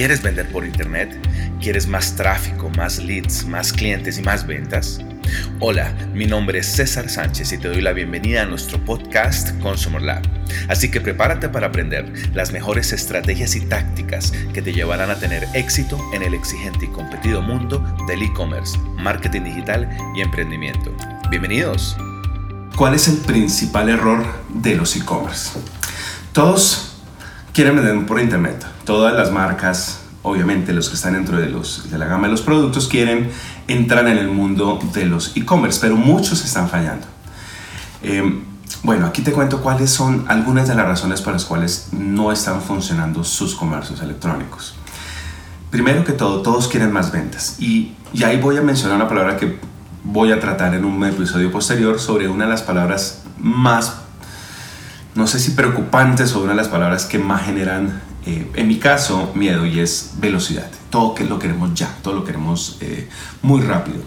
¿Quieres vender por internet? ¿Quieres más tráfico, más leads, más clientes y más ventas? Hola, mi nombre es César Sánchez y te doy la bienvenida a nuestro podcast Consumer Lab. Así que prepárate para aprender las mejores estrategias y tácticas que te llevarán a tener éxito en el exigente y competido mundo del e-commerce, marketing digital y emprendimiento. Bienvenidos. ¿Cuál es el principal error de los e-commerce? Todos quieren vender por internet. Todas las marcas, obviamente los que están dentro de, la gama de los productos, quieren entrar en el mundo de los e-commerce, pero muchos están fallando. Em, bueno, aquí te cuento cuáles son algunas de las razones por las cuales no están funcionando sus comercios electrónicos. Primero que todo, todos quieren más ventas. Y, y ahí voy a mencionar una palabra que voy a tratar en un episodio posterior sobre una de las palabras más no sé si preocupantes o una de las palabras que más generan, eh, en mi caso, miedo y es velocidad. Todo que lo queremos ya, todo lo queremos eh, muy rápido.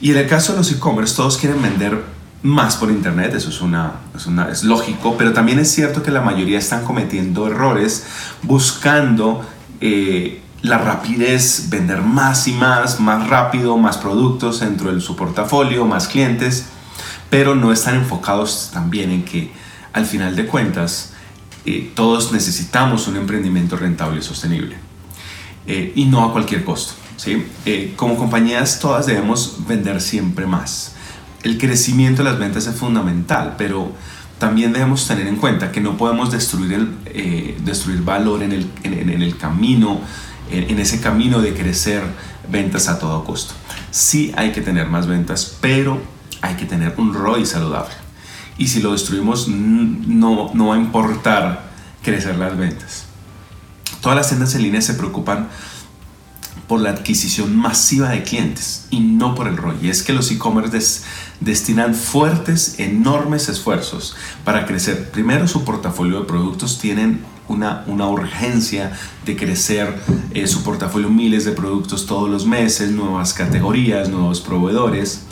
Y en el caso de los e-commerce, todos quieren vender más por internet, eso es, una, es, una, es lógico, pero también es cierto que la mayoría están cometiendo errores buscando eh, la rapidez, vender más y más, más rápido, más productos dentro de su portafolio, más clientes, pero no están enfocados también en que al final de cuentas, eh, todos necesitamos un emprendimiento rentable y sostenible. Eh, y no a cualquier costo. ¿sí? Eh, como compañías todas debemos vender siempre más. El crecimiento de las ventas es fundamental, pero también debemos tener en cuenta que no podemos destruir, el, destruir valor en el, en, el camino, en, ese camino de crecer ventas a todo costo. Sí hay que tener más ventas, pero hay que tener un ROI saludable y si lo destruimos no, no va a importar crecer las ventas. Todas las tiendas en línea se preocupan por la adquisición masiva de clientes y no por el ROI. Y es que los e-commerce destinan fuertes, enormes esfuerzos para crecer. Primero, su portafolio de productos tienen una, una urgencia de crecer eh, su portafolio, miles de productos todos los meses, nuevas categorías, nuevos proveedores,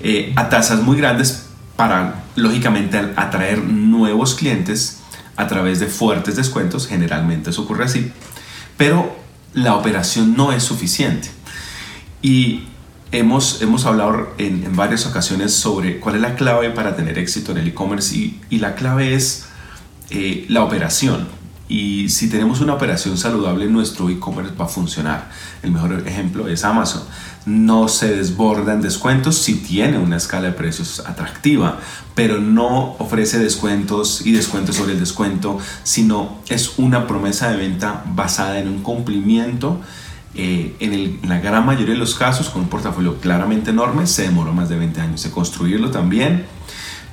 eh, a tasas muy grandes para, lógicamente, atraer nuevos clientes a través de fuertes descuentos, generalmente eso ocurre así, pero la operación no es suficiente. Y hemos, hemos hablado en, varias ocasiones sobre cuál es la clave para tener éxito en el e-commerce y, la clave es eh, la operación. Y si tenemos una operación saludable, nuestro e-commerce va a funcionar. El mejor ejemplo es Amazon no se desborda en descuentos, si tiene una escala de precios atractiva, pero no ofrece descuentos y descuentos sobre el descuento, sino es una promesa de venta basada en un cumplimiento. Eh, en, la gran mayoría de los casos, con un portafolio claramente enorme, se demoró más de 20 años de construirlo también,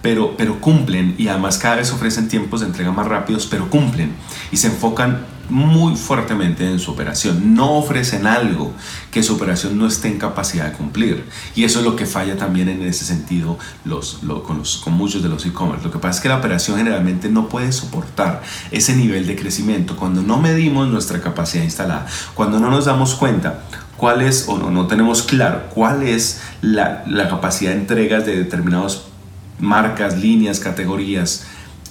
pero, pero cumplen y además cada vez ofrecen tiempos de entrega más rápidos, pero cumplen y se enfocan muy fuertemente en su operación. No ofrecen algo que su operación no esté en capacidad de cumplir. Y eso es lo que falla también en ese sentido los, con, los, con muchos de los e-commerce. Lo que pasa es que la operación generalmente no puede soportar ese nivel de crecimiento cuando no medimos nuestra capacidad instalada, cuando no nos damos cuenta cuál es o no, no tenemos claro cuál es la, la capacidad de entregas de determinadas marcas, líneas, categorías,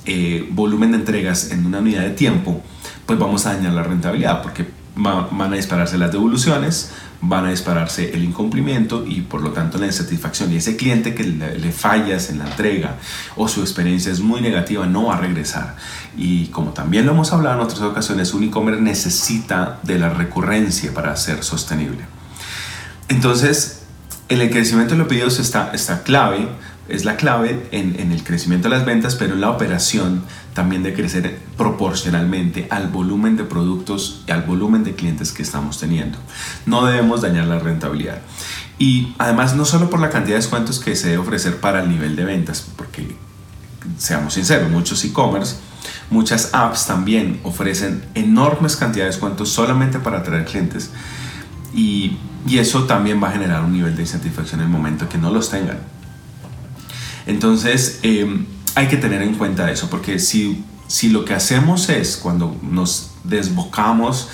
eh, volumen de entregas en una unidad de tiempo, pues vamos a dañar la rentabilidad porque van a dispararse las devoluciones, van a dispararse el incumplimiento y por lo tanto la insatisfacción. Y ese cliente que le, fallas en la entrega o su experiencia es muy negativa no va a regresar. Y como también lo hemos hablado en otras ocasiones, un e-commerce necesita de la recurrencia para ser sostenible. Entonces, en el crecimiento de los pedidos está, está clave es la clave en, el crecimiento de las ventas, pero en la operación también de crecer proporcionalmente al volumen de productos y al volumen de clientes que estamos teniendo. No debemos dañar la rentabilidad. Y además no solo por la cantidad de descuentos que se debe ofrecer para el nivel de ventas, porque seamos sinceros, muchos e-commerce, muchas apps también ofrecen enormes cantidades de descuentos solamente para atraer clientes. Y, y eso también va a generar un nivel de insatisfacción en el momento que no los tengan. Entonces, em, hay que tener en cuenta eso, porque si, si lo que hacemos es cuando nos desbocamos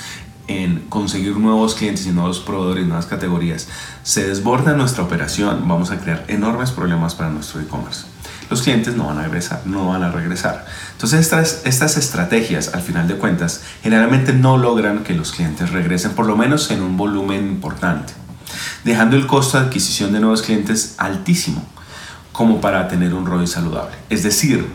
en conseguir nuevos clientes y nuevos proveedores, nuevas categorías, se desborda nuestra operación, vamos a crear enormes problemas para nuestro e-commerce. los clientes no van a regresar, no van a regresar. Entonces estas, estas estrategias, al final de cuentas, generalmente no logran que los clientes regresen, por lo menos en un volumen importante, dejando el costo de adquisición de nuevos clientes altísimo, como para tener un ROI saludable. Es decir,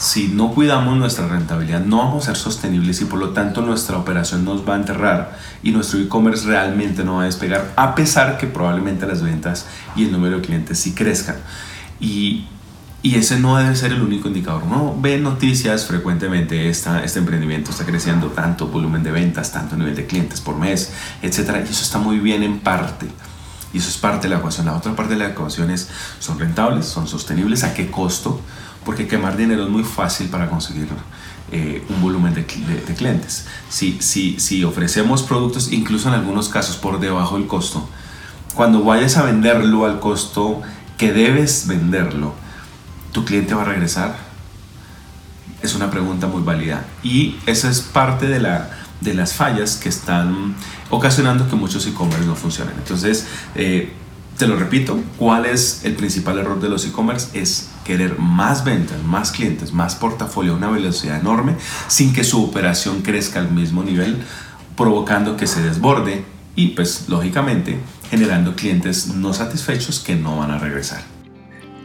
si no cuidamos nuestra rentabilidad, no vamos a ser sostenibles y por lo tanto nuestra operación nos va a enterrar y nuestro e-commerce realmente no va a despegar, a pesar que probablemente las ventas y el número de clientes sí crezcan. Y, ese no debe ser el único indicador. Uno ve noticias frecuentemente, este emprendimiento está creciendo tanto volumen de ventas, tanto nivel de clientes por mes, etc. Y eso está muy bien en parte. Y eso es parte de la ecuación. La otra parte de la ecuación es, ¿son rentables? ¿Son sostenibles? ¿A qué costo? Porque quemar dinero es muy fácil para conseguir eh, un volumen de, de, clientes. Si, si, si ofrecemos productos, incluso en algunos casos por debajo del costo, cuando vayas a venderlo al costo que debes venderlo, ¿tu cliente va a regresar? Es una pregunta muy válida. Y esa es parte de, la, de las fallas que están ocasionando que muchos e-commerce no funcionen. Entonces, eh, te lo repito, ¿cuál es el principal error de los e-commerce? Es querer más ventas, más clientes, más portafolio a una velocidad enorme sin que su operación crezca al mismo nivel, provocando que se desborde y pues lógicamente generando clientes no satisfechos que no van a regresar.